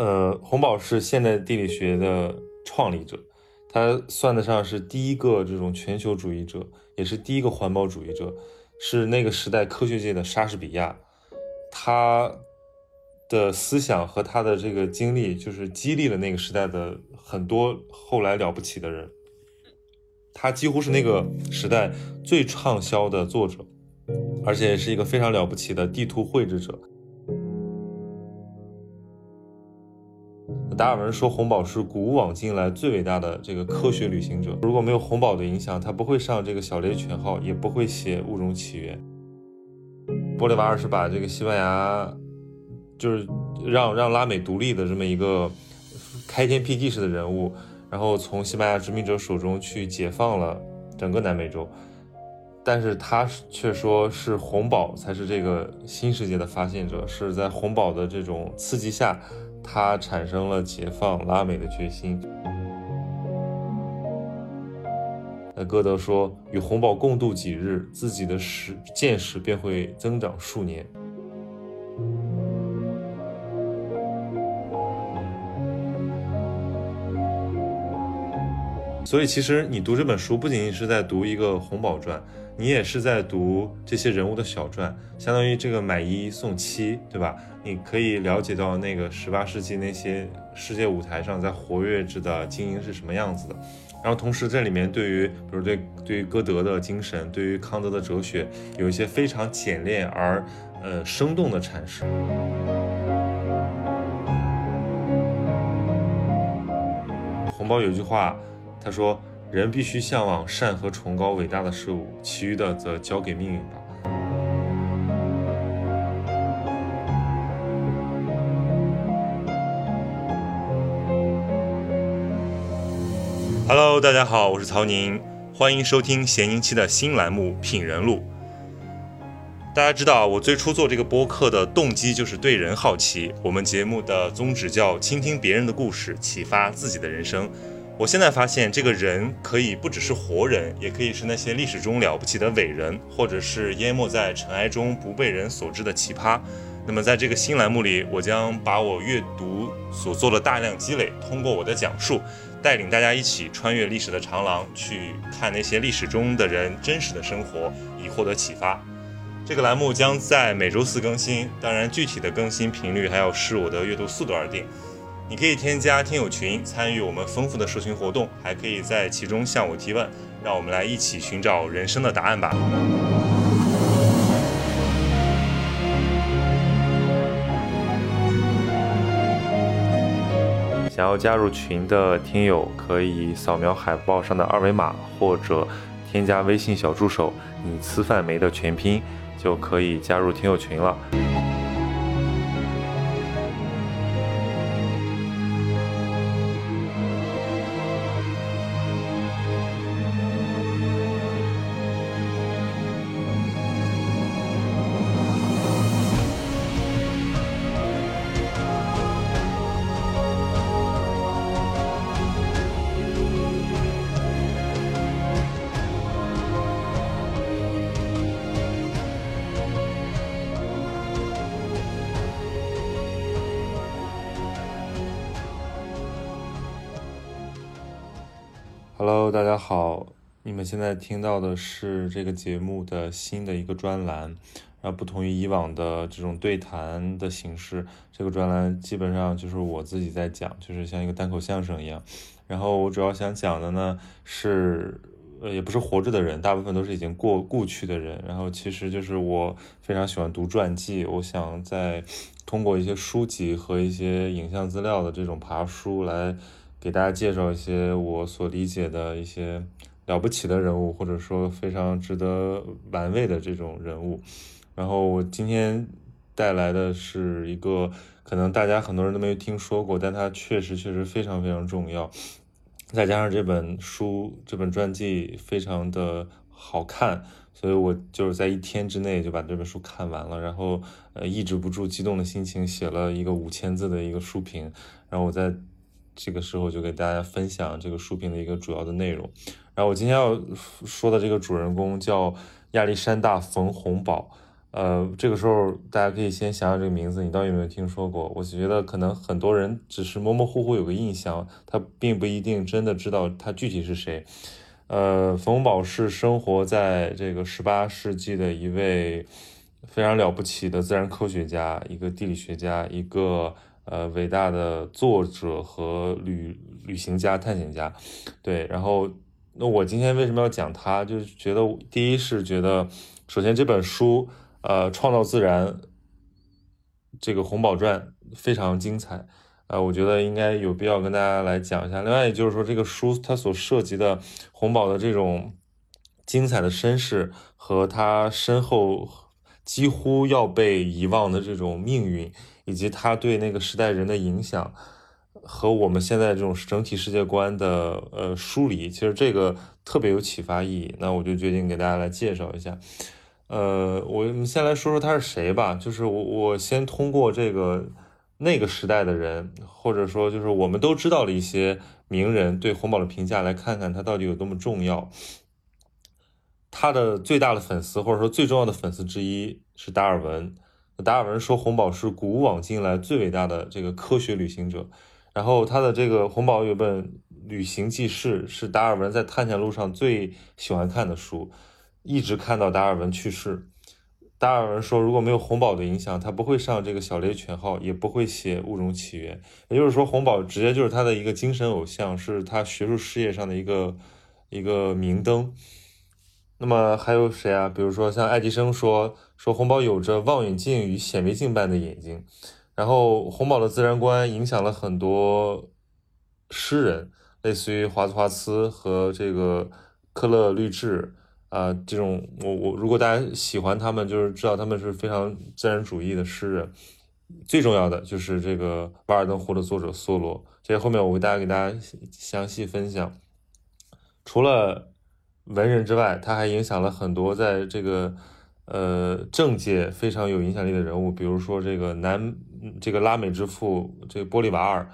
呃，洪堡是现代地理学的创立者，他算得上是第一个这种全球主义者，也是第一个环保主义者，是那个时代科学界的莎士比亚。他的思想和他的这个经历，就是激励了那个时代的很多后来了不起的人。他几乎是那个时代最畅销的作者，而且是一个非常了不起的地图绘制者。达尔文说，红宝是古往今来最伟大的这个科学旅行者。如果没有红宝的影响，他不会上这个小猎犬号，也不会写《物种起源》。玻利瓦尔是把这个西班牙，就是让让拉美独立的这么一个开天辟地式的人物，然后从西班牙殖民者手中去解放了整个南美洲。但是他却说是红宝才是这个新世界的发现者，是在红宝的这种刺激下。他产生了解放拉美的决心。那歌德说：“与洪堡共度几日，自己的识见识便会增长数年。”所以，其实你读这本书，不仅仅是在读一个洪堡传，你也是在读这些人物的小传，相当于这个买一送七，对吧？你可以了解到那个十八世纪那些世界舞台上在活跃着的精英是什么样子的。然后，同时这里面对于，比如对对于歌德的精神，对于康德的哲学，有一些非常简练而呃生动的阐释。红包有句话。他说：“人必须向往善和崇高伟大的事物，其余的则交给命运吧。” Hello，大家好，我是曹宁，欢迎收听闲宁期的新栏目《品人录》。大家知道，我最初做这个播客的动机就是对人好奇。我们节目的宗旨叫倾听别人的故事，启发自己的人生。我现在发现，这个人可以不只是活人，也可以是那些历史中了不起的伟人，或者是淹没在尘埃中不被人所知的奇葩。那么，在这个新栏目里，我将把我阅读所做的大量积累，通过我的讲述，带领大家一起穿越历史的长廊，去看那些历史中的人真实的生活，以获得启发。这个栏目将在每周四更新，当然具体的更新频率还要视我的阅读速度而定。你可以添加听友群，参与我们丰富的社群活动，还可以在其中向我提问，让我们来一起寻找人生的答案吧。想要加入群的听友，可以扫描海报上的二维码，或者添加微信小助手“你吃饭没”的全拼，就可以加入听友群了。Hello，大家好，你们现在听到的是这个节目的新的一个专栏，然后不同于以往的这种对谈的形式，这个专栏基本上就是我自己在讲，就是像一个单口相声一样。然后我主要想讲的呢是，呃，也不是活着的人，大部分都是已经过故去的人。然后其实就是我非常喜欢读传记，我想在通过一些书籍和一些影像资料的这种爬书来。给大家介绍一些我所理解的一些了不起的人物，或者说非常值得玩味的这种人物。然后我今天带来的是一个可能大家很多人都没有听说过，但它确实确实非常非常重要。再加上这本书这本传记非常的好看，所以我就是在一天之内就把这本书看完了。然后呃抑制不住激动的心情，写了一个五千字的一个书评。然后我在。这个时候就给大家分享这个书评的一个主要的内容。然后我今天要说的这个主人公叫亚历山大·冯洪堡，呃，这个时候大家可以先想想这个名字，你到底有没有听说过？我觉得可能很多人只是模模糊糊有个印象，他并不一定真的知道他具体是谁。呃，冯宝是生活在这个十八世纪的一位非常了不起的自然科学家，一个地理学家，一个呃伟大的作者和旅旅行家、探险家。对，然后那我今天为什么要讲他？就是觉得第一是觉得，首先这本书。呃，创造自然这个《红宝传》非常精彩，呃，我觉得应该有必要跟大家来讲一下。另外，也就是说，这个书它所涉及的红宝的这种精彩的身世和他身后几乎要被遗忘的这种命运，以及他对那个时代人的影响和我们现在这种整体世界观的呃梳理，其实这个特别有启发意义。那我就决定给大家来介绍一下。呃，我们先来说说他是谁吧。就是我，我先通过这个那个时代的人，或者说就是我们都知道的一些名人对洪堡的评价，来看看他到底有多么重要。他的最大的粉丝，或者说最重要的粉丝之一是达尔文。达尔文说红宝是古往今来最伟大的这个科学旅行者。然后他的这个红宝有本旅行记事，是达尔文在探险路上最喜欢看的书。一直看到达尔文去世。达尔文说，如果没有红宝的影响，他不会上这个小猎犬号，也不会写《物种起源》。也就是说，红宝直接就是他的一个精神偶像，是他学术事业上的一个一个明灯。那么还有谁啊？比如说像爱迪生说，说红宝有着望远镜与显微镜般的眼睛。然后红宝的自然观影响了很多诗人，类似于华兹华兹和这个科勒律治。啊，这种我我如果大家喜欢他们，就是知道他们是非常自然主义的诗人。最重要的就是这个《瓦尔登湖》的作者梭罗，这后面我会大家给大家详细分享。除了文人之外，他还影响了很多在这个呃政界非常有影响力的人物，比如说这个南这个拉美之父这个玻利瓦尔，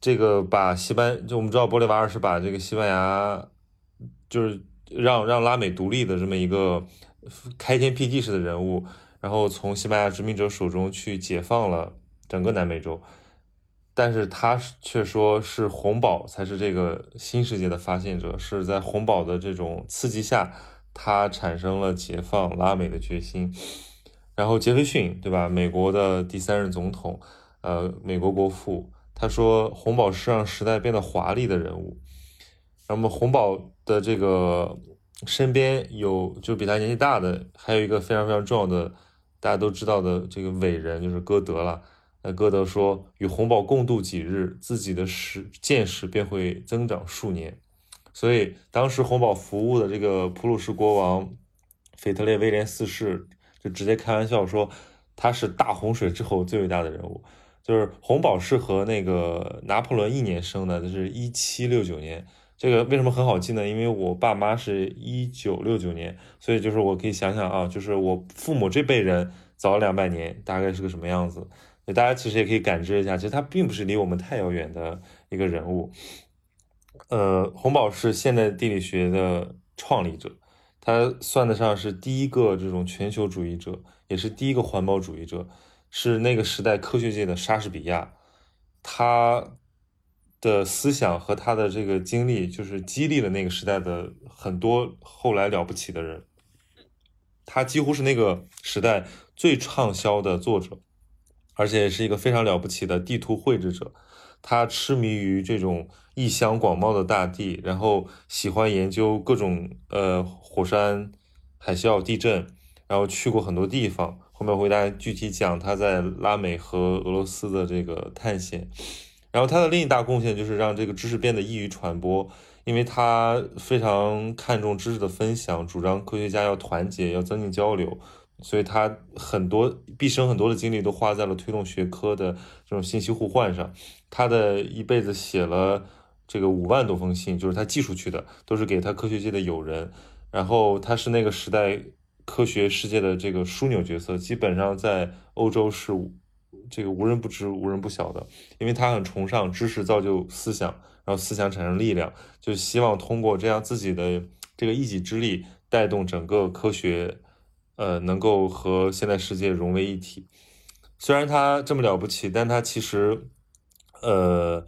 这个把西班就我们知道玻利瓦尔是把这个西班牙就是。让让拉美独立的这么一个开天辟地式的人物，然后从西班牙殖民者手中去解放了整个南美洲，但是他却说是红宝才是这个新世界的发现者，是在红宝的这种刺激下，他产生了解放拉美的决心。然后杰斐逊，对吧？美国的第三任总统，呃，美国国父，他说红宝是让时代变得华丽的人物。那么红宝的这个身边有就比他年纪大的，还有一个非常非常重要的，大家都知道的这个伟人就是歌德了。那歌德说：“与红宝共度几日，自己的识见识便会增长数年。”所以当时红宝服务的这个普鲁士国王腓特烈威廉四世就直接开玩笑说：“他是大洪水之后最伟大的人物。”就是红宝是和那个拿破仑一年生的，就是一七六九年。这个为什么很好记呢？因为我爸妈是一九六九年，所以就是我可以想想啊，就是我父母这辈人早两百年，大概是个什么样子？大家其实也可以感知一下，其实他并不是离我们太遥远的一个人物。呃，洪堡是现代地理学的创立者，他算得上是第一个这种全球主义者，也是第一个环保主义者，是那个时代科学界的莎士比亚。他。的思想和他的这个经历，就是激励了那个时代的很多后来了不起的人。他几乎是那个时代最畅销的作者，而且也是一个非常了不起的地图绘制者。他痴迷于这种异乡广袤的大地，然后喜欢研究各种呃火山、海啸、地震，然后去过很多地方。后面会大家具体讲他在拉美和俄罗斯的这个探险。然后他的另一大贡献就是让这个知识变得易于传播，因为他非常看重知识的分享，主张科学家要团结，要增进交流，所以他很多毕生很多的精力都花在了推动学科的这种信息互换上。他的一辈子写了这个五万多封信，就是他寄出去的，都是给他科学界的友人。然后他是那个时代科学世界的这个枢纽角色，基本上在欧洲是。这个无人不知、无人不晓的，因为他很崇尚知识造就思想，然后思想产生力量，就希望通过这样自己的这个一己之力，带动整个科学，呃，能够和现代世界融为一体。虽然他这么了不起，但他其实，呃，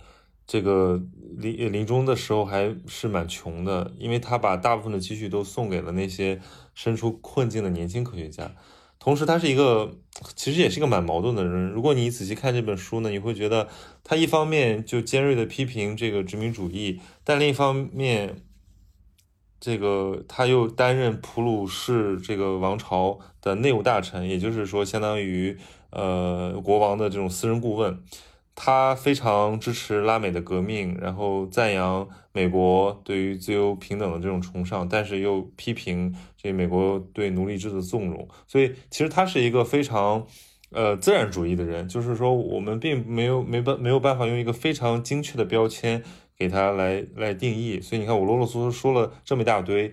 这个临临终的时候还是蛮穷的，因为他把大部分的积蓄都送给了那些身处困境的年轻科学家。同时，他是一个其实也是一个蛮矛盾的人。如果你仔细看这本书呢，你会觉得他一方面就尖锐的批评这个殖民主义，但另一方面。这个他又担任普鲁士这个王朝的内务大臣，也就是说，相当于呃国王的这种私人顾问。他非常支持拉美的革命，然后赞扬美国对于自由平等的这种崇尚，但是又批评这美国对奴隶制的纵容。所以，其实他是一个非常呃自然主义的人，就是说，我们并没有没办没有办法用一个非常精确的标签。给他来来定义，所以你看我啰啰嗦嗦说了这么一大堆，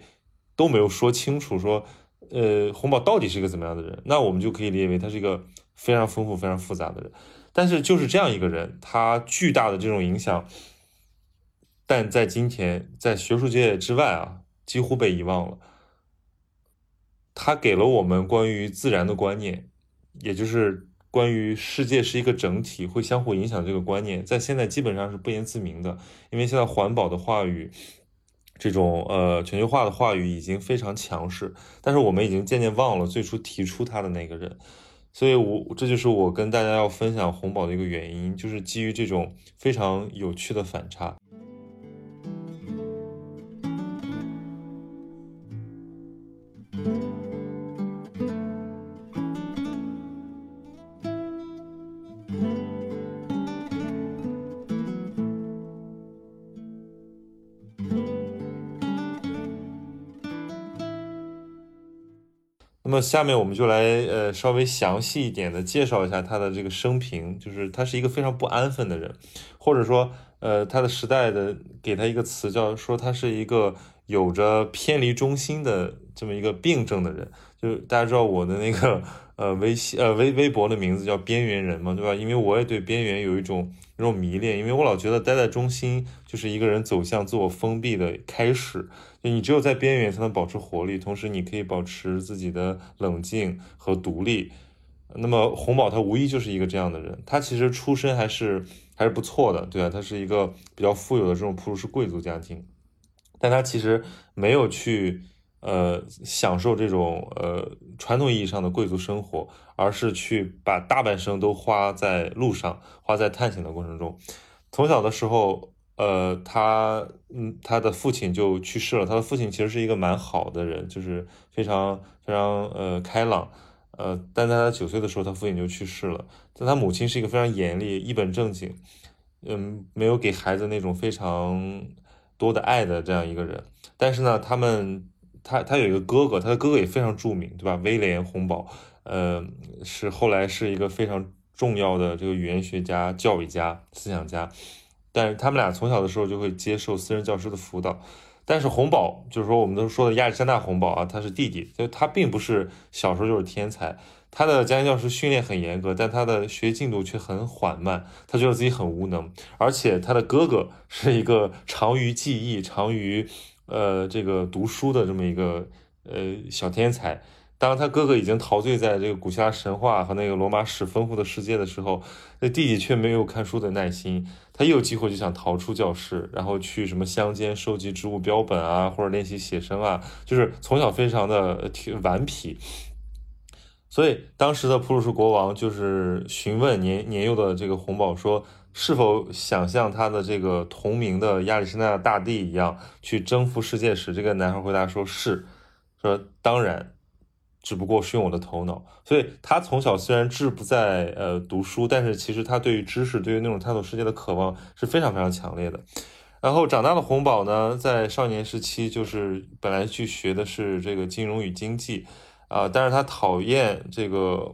都没有说清楚说，呃，红宝到底是一个怎么样的人？那我们就可以理解为他是一个非常丰富、非常复杂的人。但是就是这样一个人，他巨大的这种影响，但在今天在学术界之外啊，几乎被遗忘了。他给了我们关于自然的观念，也就是。关于世界是一个整体，会相互影响这个观念，在现在基本上是不言自明的。因为现在环保的话语，这种呃全球化的话语已经非常强势，但是我们已经渐渐忘了最初提出它的那个人。所以，我这就是我跟大家要分享红宝的一个原因，就是基于这种非常有趣的反差。下面我们就来呃稍微详细一点的介绍一下他的这个生平，就是他是一个非常不安分的人，或者说呃他的时代的给他一个词叫说他是一个有着偏离中心的这么一个病症的人，就是大家知道我的那个呃微信呃微微博的名字叫边缘人嘛，对吧？因为我也对边缘有一种那种迷恋，因为我老觉得待在中心就是一个人走向自我封闭的开始。就你只有在边缘才能保持活力，同时你可以保持自己的冷静和独立。那么洪宝他无疑就是一个这样的人，他其实出身还是还是不错的，对啊，他是一个比较富有的这种普鲁士贵族家庭，但他其实没有去呃享受这种呃传统意义上的贵族生活，而是去把大半生都花在路上，花在探险的过程中。从小的时候。呃，他嗯，他的父亲就去世了。他的父亲其实是一个蛮好的人，就是非常非常呃开朗，呃，但在他九岁的时候，他父亲就去世了。但他母亲是一个非常严厉、一本正经，嗯，没有给孩子那种非常多的爱的这样一个人。但是呢，他们他他有一个哥哥，他的哥哥也非常著名，对吧？威廉·洪堡，呃，是后来是一个非常重要的这个语言学家、教育家、思想家。但是他们俩从小的时候就会接受私人教师的辅导，但是洪宝就是说我们都说的亚历山大洪堡啊，他是弟弟，就他并不是小时候就是天才，他的家庭教师训练很严格，但他的学习进度却很缓慢，他觉得自己很无能，而且他的哥哥是一个长于记忆、长于呃这个读书的这么一个呃小天才。当他哥哥已经陶醉在这个古希腊神话和那个罗马史丰富的世界的时候，那弟弟却没有看书的耐心。他一有机会就想逃出教室，然后去什么乡间收集植物标本啊，或者练习写生啊，就是从小非常的顽皮。所以当时的普鲁士国王就是询问年年幼的这个红宝说，是否想像他的这个同名的亚历山大大帝一样去征服世界时，这个男孩回答说是，说当然。只不过是用我的头脑，所以他从小虽然志不在呃读书，但是其实他对于知识，对于那种探索世界的渴望是非常非常强烈的。然后长大的洪宝呢，在少年时期就是本来去学的是这个金融与经济啊，但是他讨厌这个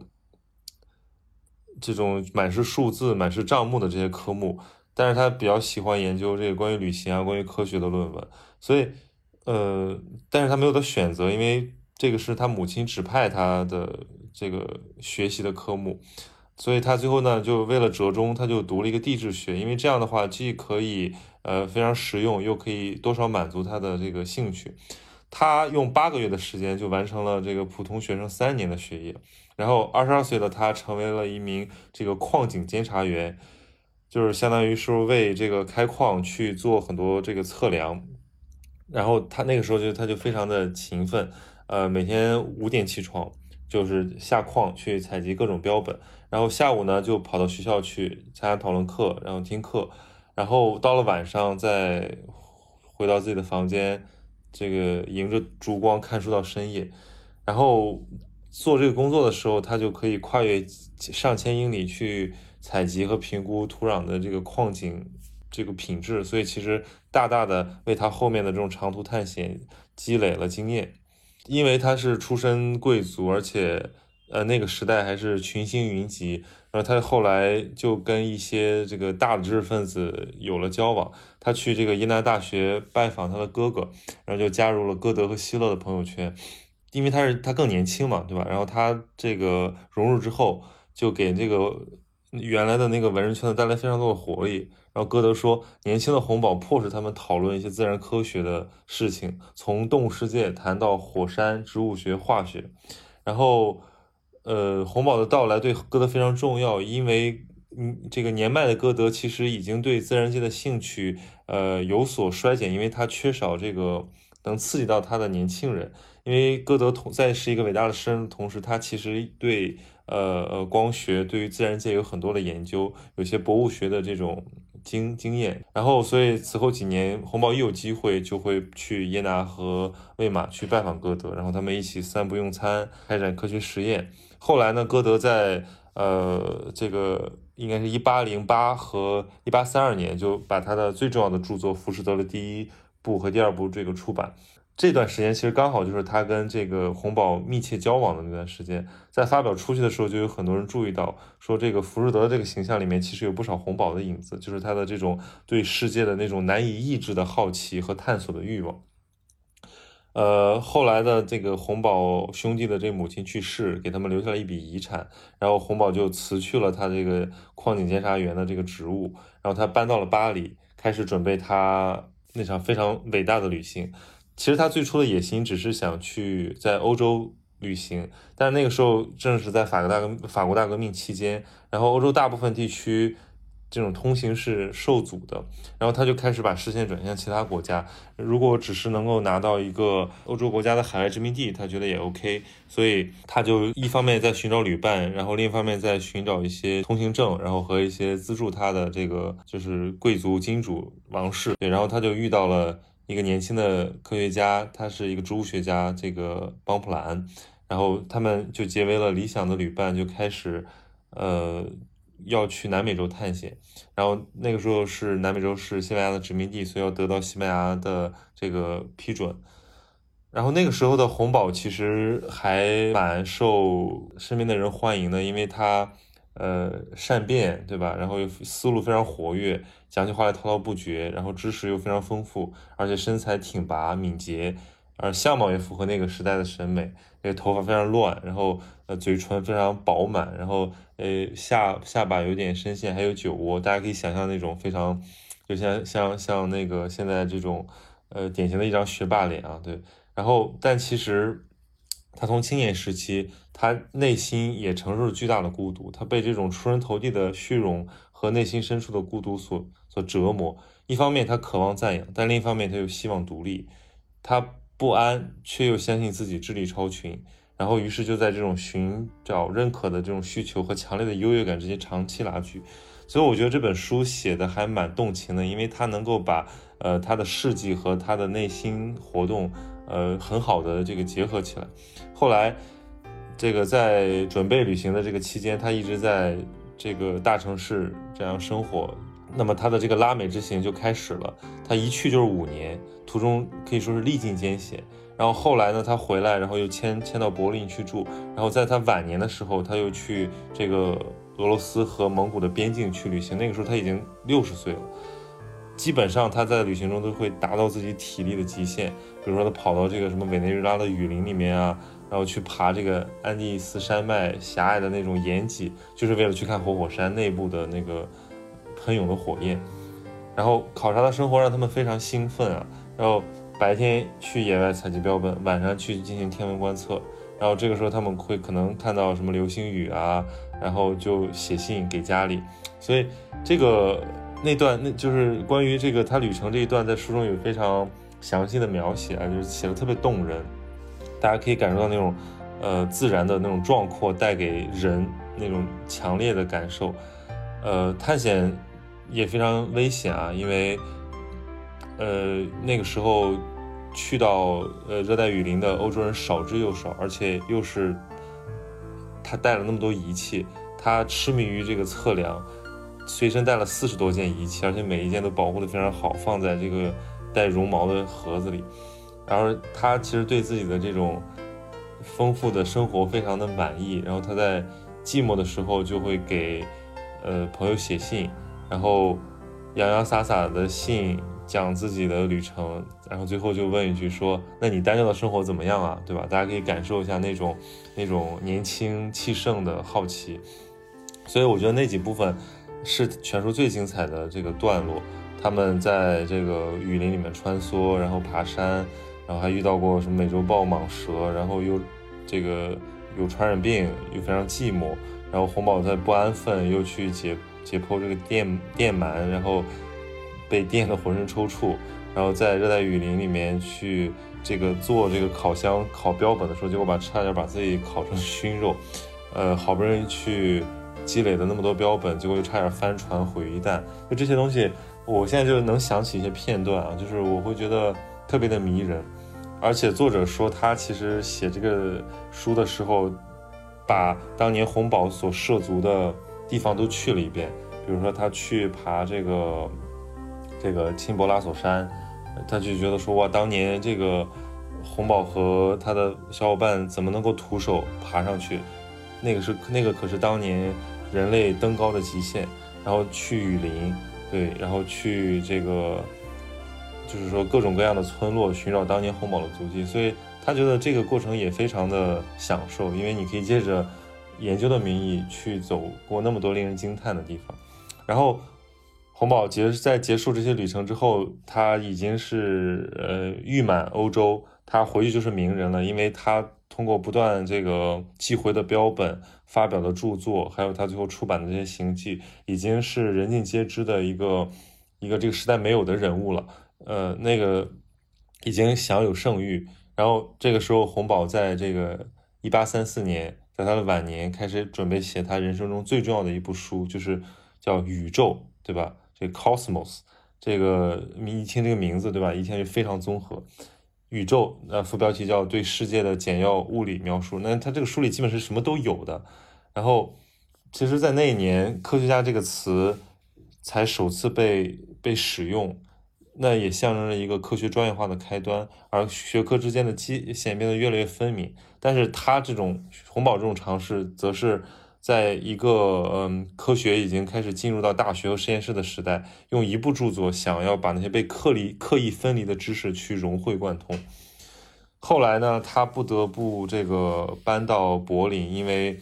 这种满是数字、满是账目的这些科目，但是他比较喜欢研究这个关于旅行啊、关于科学的论文，所以呃，但是他没有的选择，因为。这个是他母亲指派他的这个学习的科目，所以他最后呢，就为了折中，他就读了一个地质学，因为这样的话既可以呃非常实用，又可以多少满足他的这个兴趣。他用八个月的时间就完成了这个普通学生三年的学业。然后二十二岁的他成为了一名这个矿井监察员，就是相当于是为这个开矿去做很多这个测量。然后他那个时候就他就非常的勤奋，呃，每天五点起床，就是下矿去采集各种标本。然后下午呢就跑到学校去参加讨论课，然后听课。然后到了晚上再回到自己的房间，这个迎着烛光看书到深夜。然后。做这个工作的时候，他就可以跨越上千英里去采集和评估土壤的这个矿井这个品质，所以其实大大的为他后面的这种长途探险积累了经验。因为他是出身贵族，而且呃那个时代还是群星云集，然后他后来就跟一些这个大的知识分子有了交往。他去这个耶拿大学拜访他的哥哥，然后就加入了歌德和希勒的朋友圈。因为他是他更年轻嘛，对吧？然后他这个融入之后，就给这个原来的那个文人圈子带来非常多的活力。然后歌德说，年轻的洪堡迫使他们讨论一些自然科学的事情，从动物世界谈到火山、植物学、化学。然后，呃，洪堡的到来对歌德非常重要，因为嗯，这个年迈的歌德其实已经对自然界的兴趣呃有所衰减，因为他缺少这个能刺激到他的年轻人。因为歌德同在是一个伟大的诗人同时，他其实对呃呃光学对于自然界有很多的研究，有些博物学的这种经经验。然后，所以此后几年，洪堡一有机会就会去耶拿和魏玛去拜访歌德，然后他们一起散步用餐，开展科学实验。后来呢，歌德在呃这个应该是一八零八和一八三二年就把他的最重要的著作《浮士德》的第一部和第二部这个出版。这段时间其实刚好就是他跟这个洪宝密切交往的那段时间，在发表出去的时候，就有很多人注意到，说这个福士德这个形象里面其实有不少洪宝的影子，就是他的这种对世界的那种难以抑制的好奇和探索的欲望。呃，后来的这个洪宝兄弟的这母亲去世，给他们留下了一笔遗产，然后洪宝就辞去了他这个矿井监察员的这个职务，然后他搬到了巴黎，开始准备他那场非常伟大的旅行。其实他最初的野心只是想去在欧洲旅行，但那个时候正是在法国大革法国大革命期间，然后欧洲大部分地区这种通行是受阻的，然后他就开始把视线转向其他国家。如果只是能够拿到一个欧洲国家的海外殖民地，他觉得也 OK，所以他就一方面在寻找旅伴，然后另一方面在寻找一些通行证，然后和一些资助他的这个就是贵族金主王室。对，然后他就遇到了。一个年轻的科学家，他是一个植物学家，这个邦普兰，然后他们就结为了理想的旅伴，就开始，呃，要去南美洲探险。然后那个时候是南美洲是西班牙的殖民地，所以要得到西班牙的这个批准。然后那个时候的红宝其实还蛮受身边的人欢迎的，因为他。呃，善变，对吧？然后又思路非常活跃，讲起话来滔滔不绝，然后知识又非常丰富，而且身材挺拔、敏捷，而相貌也符合那个时代的审美。那个头发非常乱，然后呃，嘴唇非常饱满，然后呃，下下巴有点深陷，还有酒窝，大家可以想象那种非常，就像像像那个现在这种呃典型的一张学霸脸啊，对。然后，但其实。他从青年时期，他内心也承受着巨大的孤独，他被这种出人头地的虚荣和内心深处的孤独所所折磨。一方面，他渴望赞扬，但另一方面，他又希望独立。他不安，却又相信自己智力超群。然后，于是就在这种寻找认可的这种需求和强烈的优越感之间长期拉锯。所以，我觉得这本书写的还蛮动情的，因为他能够把呃他的事迹和他的内心活动。呃，很好的这个结合起来。后来，这个在准备旅行的这个期间，他一直在这个大城市这样生活。那么他的这个拉美之行就开始了。他一去就是五年，途中可以说是历尽艰险。然后后来呢，他回来，然后又迁迁到柏林去住。然后在他晚年的时候，他又去这个俄罗斯和蒙古的边境去旅行。那个时候他已经六十岁了。基本上他在旅行中都会达到自己体力的极限，比如说他跑到这个什么委内瑞拉的雨林里面啊，然后去爬这个安第斯山脉狭隘的那种岩脊，就是为了去看活火山内部的那个喷涌的火焰。然后考察的生活让他们非常兴奋啊，然后。白天去野外采集标本，晚上去进行天文观测。然后这个时候他们会可能看到什么流星雨啊，然后就写信给家里。所以这个那段那就是关于这个他旅程这一段，在书中有非常详细的描写啊，就是写的特别动人。大家可以感受到那种呃自然的那种壮阔带给人那种强烈的感受。呃，探险也非常危险啊，因为呃那个时候。去到呃热带雨林的欧洲人少之又少，而且又是他带了那么多仪器，他痴迷于这个测量，随身带了四十多件仪器，而且每一件都保护的非常好，放在这个带绒毛的盒子里。然后他其实对自己的这种丰富的生活非常的满意，然后他在寂寞的时候就会给呃朋友写信，然后洋洋洒洒的信。讲自己的旅程，然后最后就问一句说：“那你单调的生活怎么样啊？对吧？”大家可以感受一下那种那种年轻气盛的好奇。所以我觉得那几部分是全书最精彩的这个段落。他们在这个雨林里面穿梭，然后爬山，然后还遇到过什么美洲豹、蟒蛇，然后又这个有传染病，又非常寂寞。然后红宝在不安分，又去解解剖这个电电鳗，然后。被电得浑身抽搐，然后在热带雨林里面去这个做这个烤箱烤标本的时候，结果把差点把自己烤成熏肉，呃，好不容易去积累的那么多标本，结果又差点翻船毁一旦。就这些东西，我现在就能想起一些片段啊，就是我会觉得特别的迷人。而且作者说他其实写这个书的时候，把当年红宝所涉足的地方都去了一遍，比如说他去爬这个。这个青博拉索山，他就觉得说哇，当年这个红宝和他的小伙伴怎么能够徒手爬上去？那个是那个可是当年人类登高的极限。然后去雨林，对，然后去这个就是说各种各样的村落寻找当年红宝的足迹。所以他觉得这个过程也非常的享受，因为你可以借着研究的名义去走过那么多令人惊叹的地方，然后。红宝结在结束这些旅程之后，他已经是呃誉满欧洲，他回去就是名人了，因为他通过不断这个寄回的标本、发表的著作，还有他最后出版的这些行迹，已经是人尽皆知的一个一个这个时代没有的人物了。呃，那个已经享有盛誉。然后这个时候，红宝在这个一八三四年，在他的晚年开始准备写他人生中最重要的一部书，就是叫《宇宙》，对吧？这 cosmos 这个你一听这个名字对吧？一听就非常综合。宇宙，呃，副标题叫对世界的简要物理描述。那他这个书里基本是什么都有的。然后，其实，在那一年，科学家这个词才首次被被使用，那也象征着一个科学专业化的开端，而学科之间的界限变得越来越分明。但是，他这种红宝这种尝试，则是。在一个嗯，科学已经开始进入到大学和实验室的时代，用一部著作想要把那些被刻离、刻意分离的知识去融会贯通。后来呢，他不得不这个搬到柏林，因为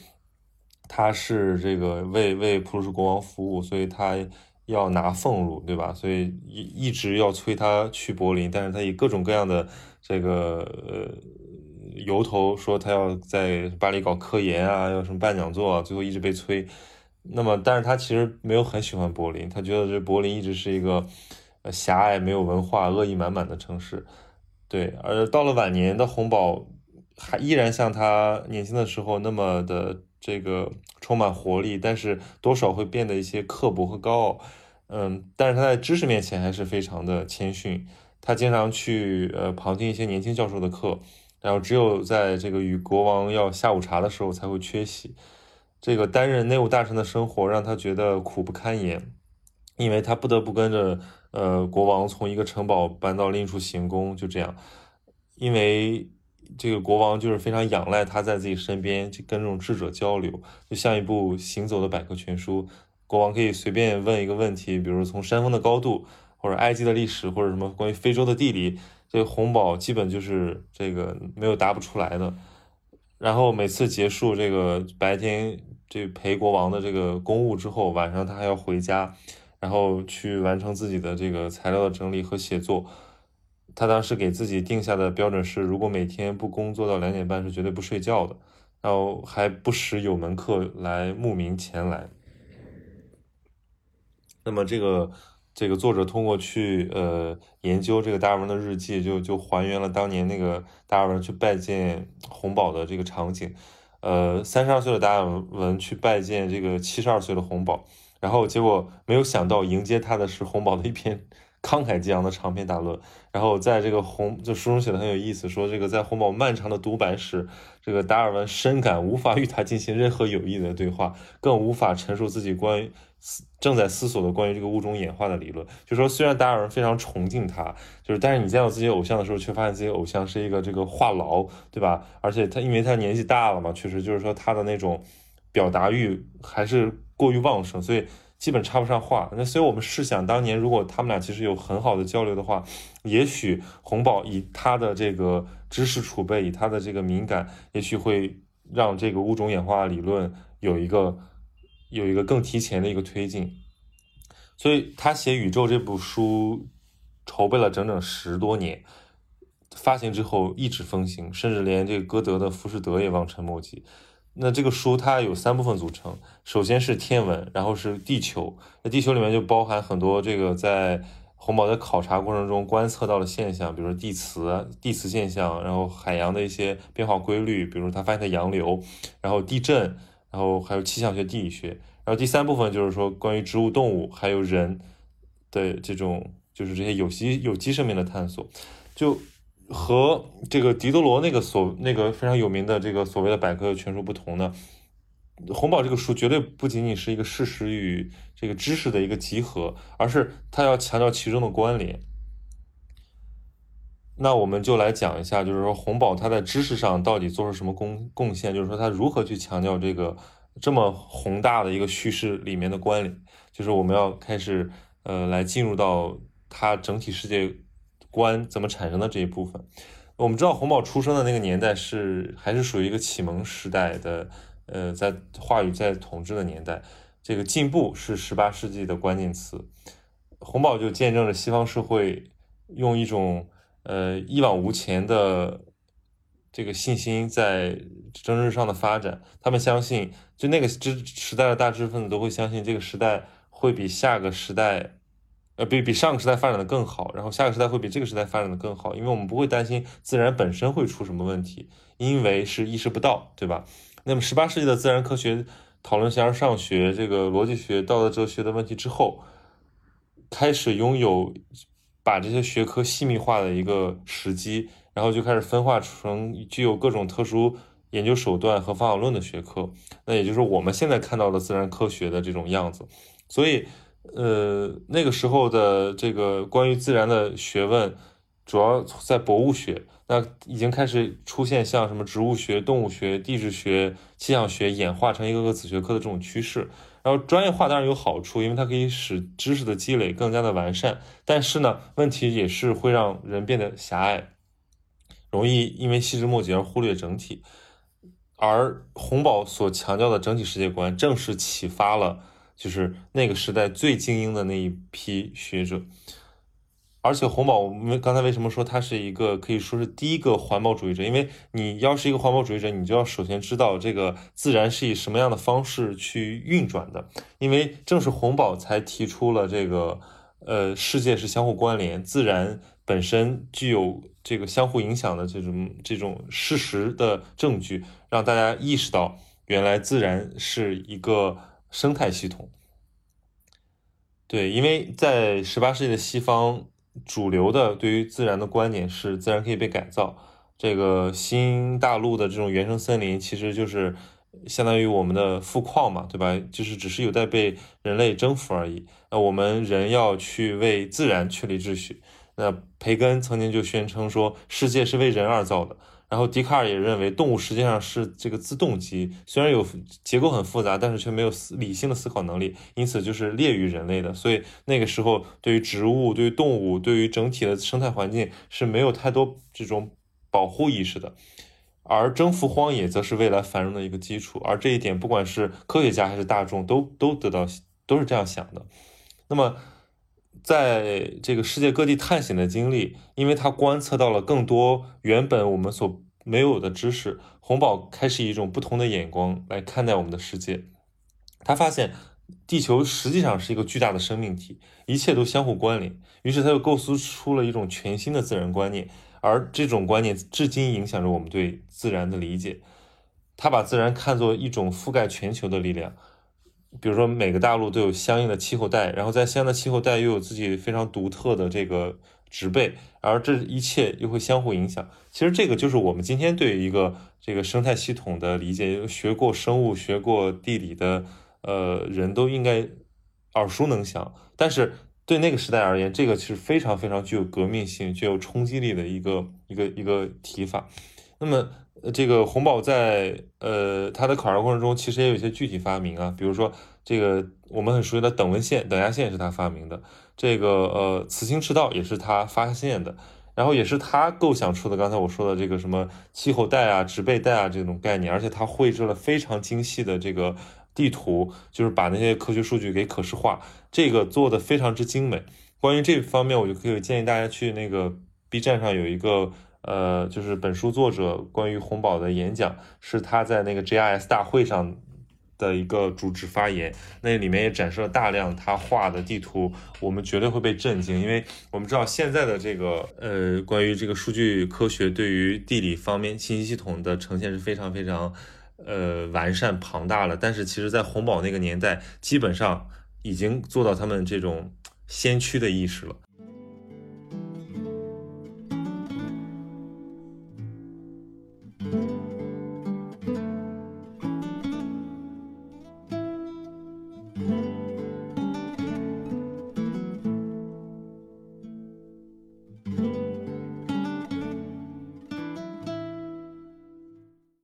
他是这个为为普鲁士国王服务，所以他要拿俸禄，对吧？所以一一直要催他去柏林，但是他以各种各样的这个呃。由头说他要在巴黎搞科研啊，要什么办讲座啊，最后一直被催。那么，但是他其实没有很喜欢柏林，他觉得这柏林一直是一个呃狭隘、没有文化、恶意满满的城市。对，而到了晚年的洪堡，还依然像他年轻的时候那么的这个充满活力，但是多少会变得一些刻薄和高傲。嗯，但是他在知识面前还是非常的谦逊。他经常去呃旁听一些年轻教授的课。然后只有在这个与国王要下午茶的时候才会缺席。这个担任内务大臣的生活让他觉得苦不堪言，因为他不得不跟着呃国王从一个城堡搬到另一处行宫，就这样。因为这个国王就是非常仰赖他在自己身边去跟这种智者交流，就像一部行走的百科全书。国王可以随便问一个问题，比如从山峰的高度，或者埃及的历史，或者什么关于非洲的地理。这个红宝基本就是这个没有答不出来的，然后每次结束这个白天这陪国王的这个公务之后，晚上他还要回家，然后去完成自己的这个材料的整理和写作。他当时给自己定下的标准是，如果每天不工作到两点半是绝对不睡觉的，然后还不时有门客来慕名前来。那么这个这个作者通过去呃研究这个达尔文的日记，就就还原了当年那个达尔文去拜见红宝的这个场景。呃，三十二岁的达尔文去拜见这个七十二岁的红宝，然后结果没有想到迎接他的是红宝的一篇。慷慨激昂的长篇大论，然后在这个红就书中写的很有意思，说这个在洪堡漫长的独白时，这个达尔文深感无法与他进行任何有益的对话，更无法陈述自己关于正在思索的关于这个物种演化的理论。就说虽然达尔文非常崇敬他，就是但是你见到自己偶像的时候，却发现自己偶像是一个这个话痨，对吧？而且他因为他年纪大了嘛，确实就是说他的那种表达欲还是过于旺盛，所以。基本插不上话，那所以我们试想，当年如果他们俩其实有很好的交流的话，也许洪堡以他的这个知识储备，以他的这个敏感，也许会让这个物种演化理论有一个有一个更提前的一个推进。所以他写《宇宙》这部书，筹备了整整十多年，发行之后一直风行，甚至连这个歌德的《浮士德》也望尘莫及。那这个书它有三部分组成，首先是天文，然后是地球。那地球里面就包含很多这个在红宝的考察过程中观测到的现象，比如说地磁、地磁现象，然后海洋的一些变化规律，比如他发现的洋流，然后地震，然后还有气象学、地理学。然后第三部分就是说关于植物、动物还有人的这种，就是这些有机有机生命的探索，就。和这个狄德罗那个所那个非常有名的这个所谓的百科全书不同呢，洪堡这个书绝对不仅仅是一个事实与这个知识的一个集合，而是他要强调其中的关联。那我们就来讲一下，就是说洪堡他在知识上到底做出什么贡贡献，就是说他如何去强调这个这么宏大的一个叙事里面的关联，就是我们要开始呃来进入到他整体世界。观怎么产生的这一部分，我们知道洪堡出生的那个年代是还是属于一个启蒙时代的，呃，在话语在统治的年代，这个进步是十八世纪的关键词。洪堡就见证了西方社会用一种呃一往无前的这个信心在政治上的发展，他们相信，就那个时时代的大知识分子都会相信这个时代会比下个时代。呃，比比上个时代发展的更好，然后下个时代会比这个时代发展的更好，因为我们不会担心自然本身会出什么问题，因为是意识不到，对吧？那么十八世纪的自然科学讨论形而上学、这个逻辑学、道德哲学的问题之后，开始拥有把这些学科细密化的一个时机，然后就开始分化成具有各种特殊研究手段和方法论的学科，那也就是我们现在看到的自然科学的这种样子，所以。呃，那个时候的这个关于自然的学问，主要在博物学，那已经开始出现像什么植物学、动物学、地质学、气象学演化成一个个子学科的这种趋势。然后专业化当然有好处，因为它可以使知识的积累更加的完善。但是呢，问题也是会让人变得狭隘，容易因为细枝末节而忽略整体。而洪堡所强调的整体世界观，正是启发了。就是那个时代最精英的那一批学者，而且洪堡，我们刚才为什么说他是一个可以说是第一个环保主义者？因为你要是一个环保主义者，你就要首先知道这个自然是以什么样的方式去运转的。因为正是洪堡才提出了这个，呃，世界是相互关联，自然本身具有这个相互影响的这种这种事实的证据，让大家意识到原来自然是一个。生态系统，对，因为在十八世纪的西方，主流的对于自然的观点是自然可以被改造。这个新大陆的这种原生森林，其实就是相当于我们的富矿嘛，对吧？就是只是有待被人类征服而已。那我们人要去为自然确立秩序。那培根曾经就宣称说，世界是为人而造的。然后笛卡尔也认为，动物实际上是这个自动机，虽然有结构很复杂，但是却没有思理性的思考能力，因此就是劣于人类的。所以那个时候，对于植物、对于动物、对于整体的生态环境是没有太多这种保护意识的。而征服荒野，则是未来繁荣的一个基础。而这一点，不管是科学家还是大众，都都得到都是这样想的。那么，在这个世界各地探险的经历，因为他观测到了更多原本我们所没有的知识，洪堡开始以一种不同的眼光来看待我们的世界。他发现地球实际上是一个巨大的生命体，一切都相互关联。于是他又构思出了一种全新的自然观念，而这种观念至今影响着我们对自然的理解。他把自然看作一种覆盖全球的力量。比如说，每个大陆都有相应的气候带，然后在相应的气候带又有自己非常独特的这个植被，而这一切又会相互影响。其实这个就是我们今天对于一个这个生态系统的理解，学过生物、学过地理的呃人都应该耳熟能详。但是对那个时代而言，这个是非常非常具有革命性、具有冲击力的一个一个一个提法。那么。这个洪堡在呃他的考察过程中，其实也有一些具体发明啊，比如说这个我们很熟悉的等温线、等压线是他发明的，这个呃磁性赤道也是他发现的，然后也是他构想出的。刚才我说的这个什么气候带啊、植被带啊这种概念，而且他绘制了非常精细的这个地图，就是把那些科学数据给可视化，这个做的非常之精美。关于这方面，我就可以建议大家去那个 B 站上有一个。呃，就是本书作者关于洪堡的演讲，是他在那个 GIS 大会上的一个主旨发言。那里面也展示了大量他画的地图，我们绝对会被震惊，因为我们知道现在的这个呃，关于这个数据科学对于地理方面信息系统的呈现是非常非常呃完善庞大了。但是其实，在洪堡那个年代，基本上已经做到他们这种先驱的意识了。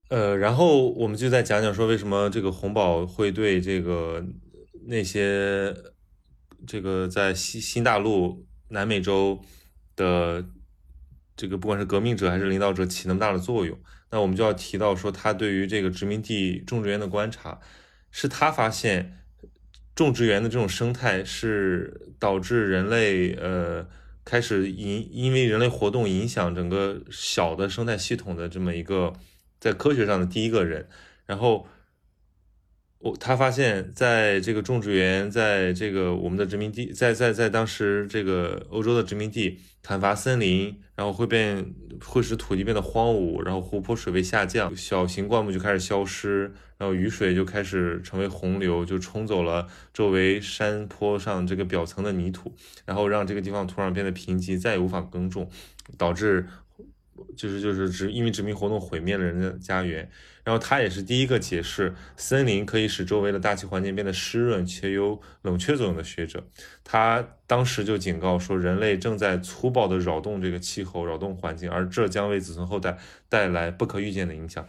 呃然后我们就再讲讲说，为什么这个红宝会对这个那些这个在新新大陆、南美洲的这个不管是革命者还是领导者起那么大的作用？那我们就要提到说，他对于这个殖民地种植园的观察，是他发现种植园的这种生态是导致人类呃开始因因为人类活动影响整个小的生态系统的这么一个。在科学上的第一个人，然后我他发现，在这个种植园，在这个我们的殖民地，在在在当时这个欧洲的殖民地，砍伐森林，然后会变，会使土地变得荒芜，然后湖泊水位下降，小型灌木就开始消失，然后雨水就开始成为洪流，就冲走了周围山坡上这个表层的泥土，然后让这个地方土壤变得贫瘠，再也无法耕种，导致。就是就是殖因为殖民活动毁灭了人的家园，然后他也是第一个解释森林可以使周围的大气环境变得湿润且有冷却作用的学者。他当时就警告说，人类正在粗暴地扰动这个气候，扰动环境，而这将为子孙后代带来不可预见的影响。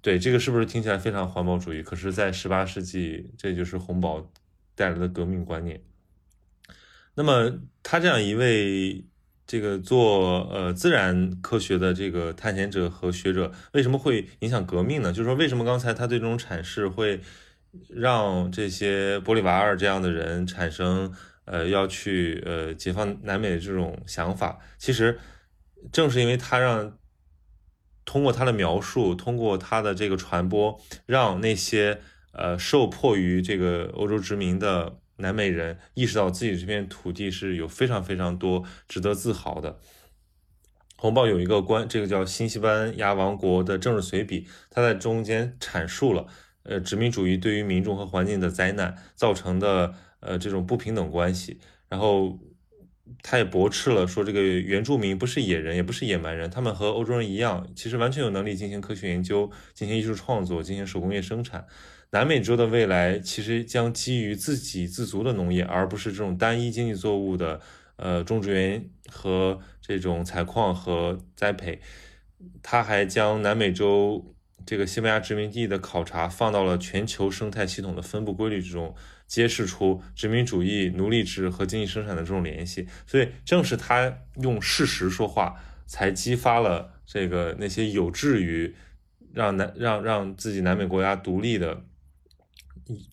对这个是不是听起来非常环保主义？可是，在十八世纪，这就是洪堡带来的革命观念。那么，他这样一位。这个做呃自然科学的这个探险者和学者为什么会影响革命呢？就是说，为什么刚才他对这种阐释会让这些玻利瓦尔这样的人产生呃要去呃解放南美的这种想法？其实正是因为他让通过他的描述，通过他的这个传播，让那些呃受迫于这个欧洲殖民的。南美人意识到自己这片土地是有非常非常多值得自豪的。红豹有一个关，这个叫《新西班牙王国的政治随笔》，他在中间阐述了，呃，殖民主义对于民众和环境的灾难造成的，呃，这种不平等关系。然后，他也驳斥了说，这个原住民不是野人，也不是野蛮人，他们和欧洲人一样，其实完全有能力进行科学研究、进行艺术创作、进行手工业生产。南美洲的未来其实将基于自给自足的农业，而不是这种单一经济作物的呃种植园和这种采矿和栽培。他还将南美洲这个西班牙殖民地的考察放到了全球生态系统的分布规律之中，揭示出殖民主义、奴隶制和经济生产的这种联系。所以，正是他用事实说话，才激发了这个那些有志于让南让让自己南美国家独立的。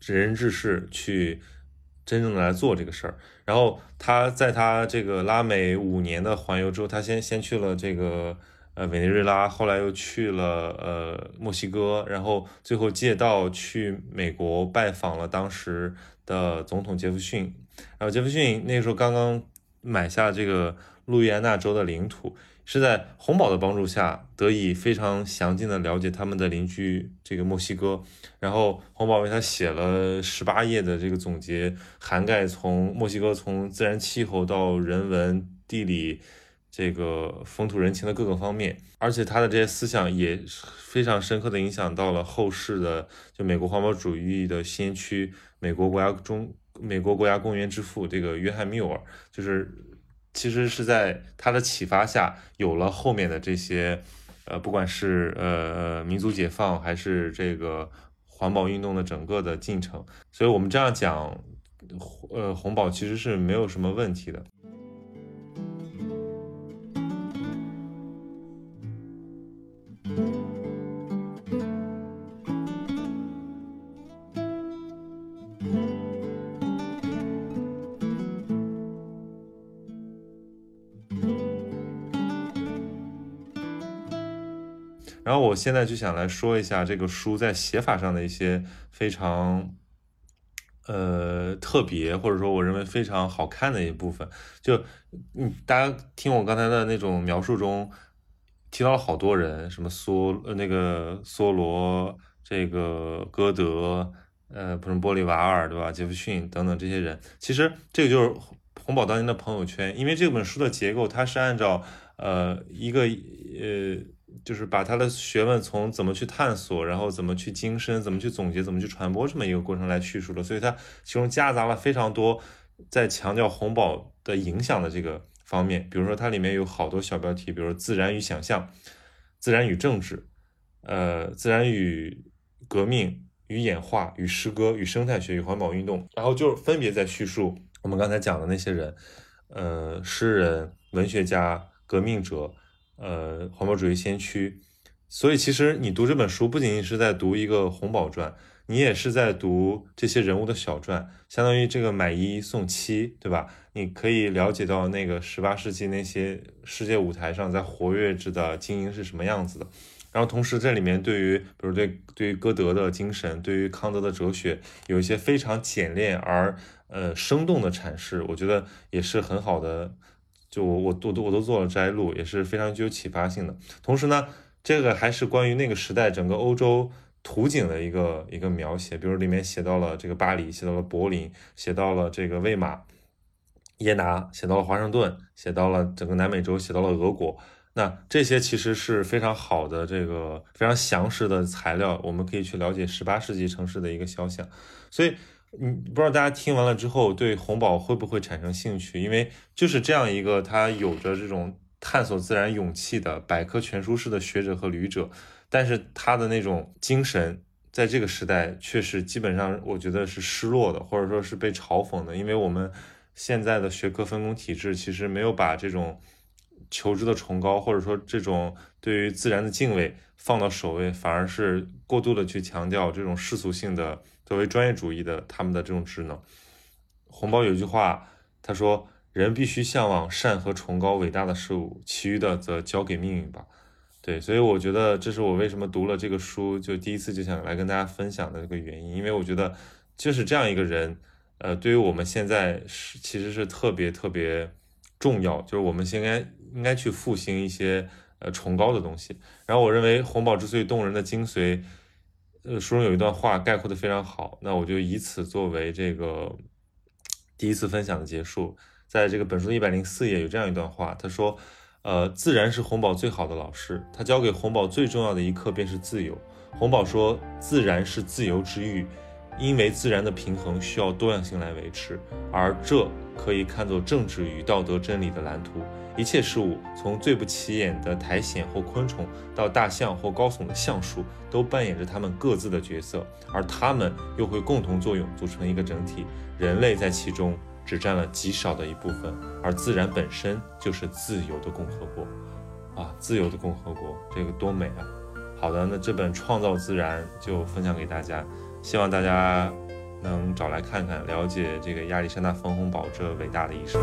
仁人志士去真正的来做这个事儿。然后他在他这个拉美五年的环游之后，他先先去了这个呃委内瑞拉，后来又去了呃墨西哥，然后最后借道去美国拜访了当时的总统杰弗逊。然后杰弗逊那时候刚刚买下这个路易安那州的领土。是在洪堡的帮助下，得以非常详尽的了解他们的邻居这个墨西哥。然后洪堡为他写了十八页的这个总结，涵盖从墨西哥从自然气候到人文、地理、这个风土人情的各个方面。而且他的这些思想也非常深刻的影响到了后世的就美国环保主义的先驱，美国国家中美国国家公园之父这个约翰缪尔，就是。其实是在他的启发下，有了后面的这些，呃，不管是呃民族解放，还是这个环保运动的整个的进程。所以，我们这样讲，呃，红宝其实是没有什么问题的。我现在就想来说一下这个书在写法上的一些非常，呃，特别或者说我认为非常好看的一部分。就，嗯，大家听我刚才的那种描述中，提到了好多人，什么梭呃那个梭罗，这个歌德，呃，不是玻利瓦尔对吧？杰弗逊等等这些人，其实这个就是红宝当年的朋友圈，因为这本书的结构它是按照呃一个呃。就是把他的学问从怎么去探索，然后怎么去精深，怎么去总结，怎么去传播这么一个过程来叙述的，所以它其中夹杂了非常多在强调红宝的影响的这个方面。比如说它里面有好多小标题，比如说自然与想象、自然与政治、呃，自然与革命与演化与诗歌与生态学与环保运动，然后就分别在叙述我们刚才讲的那些人，呃，诗人、文学家、革命者。呃，环保主义先驱，所以其实你读这本书不仅仅是在读一个红宝传，你也是在读这些人物的小传，相当于这个买一送七，对吧？你可以了解到那个十八世纪那些世界舞台上在活跃着的精英是什么样子的。然后同时这里面对于，比如对对于歌德的精神，对于康德的哲学，有一些非常简练而呃生动的阐释，我觉得也是很好的。就我我都都我都做了摘录，也是非常具有启发性的。同时呢，这个还是关于那个时代整个欧洲图景的一个一个描写，比如里面写到了这个巴黎，写到了柏林，写到了这个魏玛、耶拿，写到了华盛顿，写到了整个南美洲，写到了俄国。那这些其实是非常好的这个非常详实的材料，我们可以去了解十八世纪城市的一个肖像。所以。嗯，不知道大家听完了之后对红宝会不会产生兴趣？因为就是这样一个他有着这种探索自然勇气的百科全书式的学者和旅者，但是他的那种精神在这个时代却是基本上我觉得是失落的，或者说是被嘲讽的。因为我们现在的学科分工体制其实没有把这种求知的崇高，或者说这种对于自然的敬畏放到首位，反而是过度的去强调这种世俗性的。作为专业主义的他们的这种职能，红包有句话，他说：“人必须向往善和崇高伟大的事物，其余的则交给命运吧。”对，所以我觉得这是我为什么读了这个书就第一次就想来跟大家分享的这个原因，因为我觉得就是这样一个人，呃，对于我们现在是其实是特别特别重要，就是我们应该应该去复兴一些呃崇高的东西。然后我认为红宝之所以动人的精髓。呃，书中有一段话概括的非常好，那我就以此作为这个第一次分享的结束。在这个本书的一百零四页有这样一段话，他说：“呃，自然是红宝最好的老师，他教给红宝最重要的一课便是自由。红宝说，自然是自由之域，因为自然的平衡需要多样性来维持，而这可以看作政治与道德真理的蓝图。”一切事物，从最不起眼的苔藓或昆虫，到大象或高耸的橡树，都扮演着它们各自的角色，而它们又会共同作用，组成一个整体。人类在其中只占了极少的一部分，而自然本身就是自由的共和国。啊，自由的共和国，这个多美啊！好的，那这本《创造自然》就分享给大家，希望大家能找来看看，了解这个亚历山大·冯洪堡这伟大的一生。